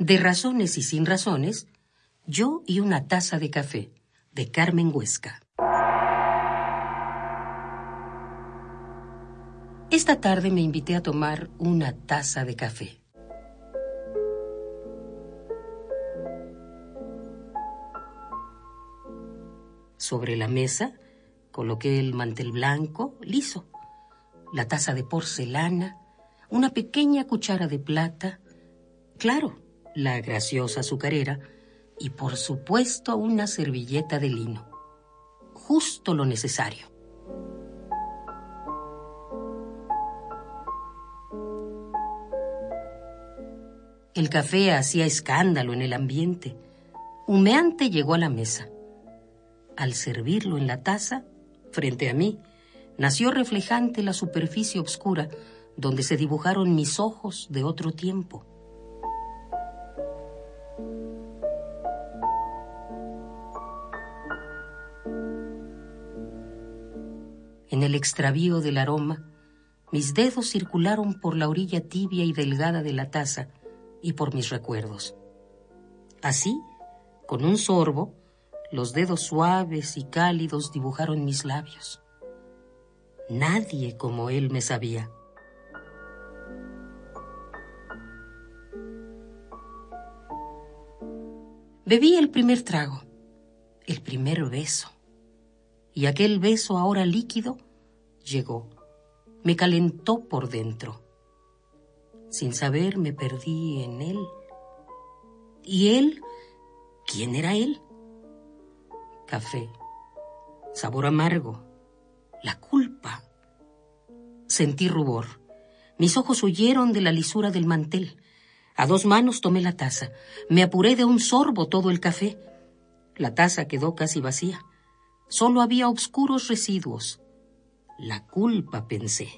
De razones y sin razones, yo y una taza de café, de Carmen Huesca. Esta tarde me invité a tomar una taza de café. Sobre la mesa coloqué el mantel blanco, liso, la taza de porcelana, una pequeña cuchara de plata, claro, la graciosa azucarera y por supuesto una servilleta de lino. Justo lo necesario. El café hacía escándalo en el ambiente. Humeante llegó a la mesa. Al servirlo en la taza, frente a mí, nació reflejante la superficie oscura donde se dibujaron mis ojos de otro tiempo. En el extravío del aroma, mis dedos circularon por la orilla tibia y delgada de la taza y por mis recuerdos. Así, con un sorbo, los dedos suaves y cálidos dibujaron mis labios. Nadie como él me sabía. Bebí el primer trago, el primer beso, y aquel beso ahora líquido llegó, me calentó por dentro sin saber me perdí en él. ¿Y él? ¿Quién era él? Café, sabor amargo, la culpa. Sentí rubor. Mis ojos huyeron de la lisura del mantel. A dos manos tomé la taza. Me apuré de un sorbo todo el café. La taza quedó casi vacía. Solo había oscuros residuos. La culpa, pensé.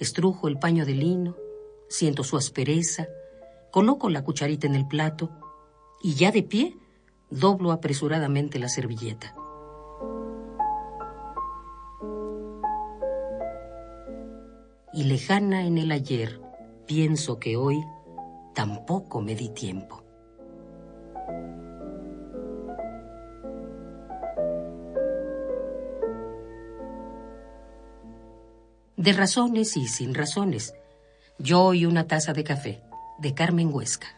Estrujo el paño de lino, siento su aspereza, coloco la cucharita en el plato y ya de pie doblo apresuradamente la servilleta. Y lejana en el ayer, pienso que hoy tampoco me di tiempo. de razones y sin razones. Yo y una taza de café, de Carmen Huesca.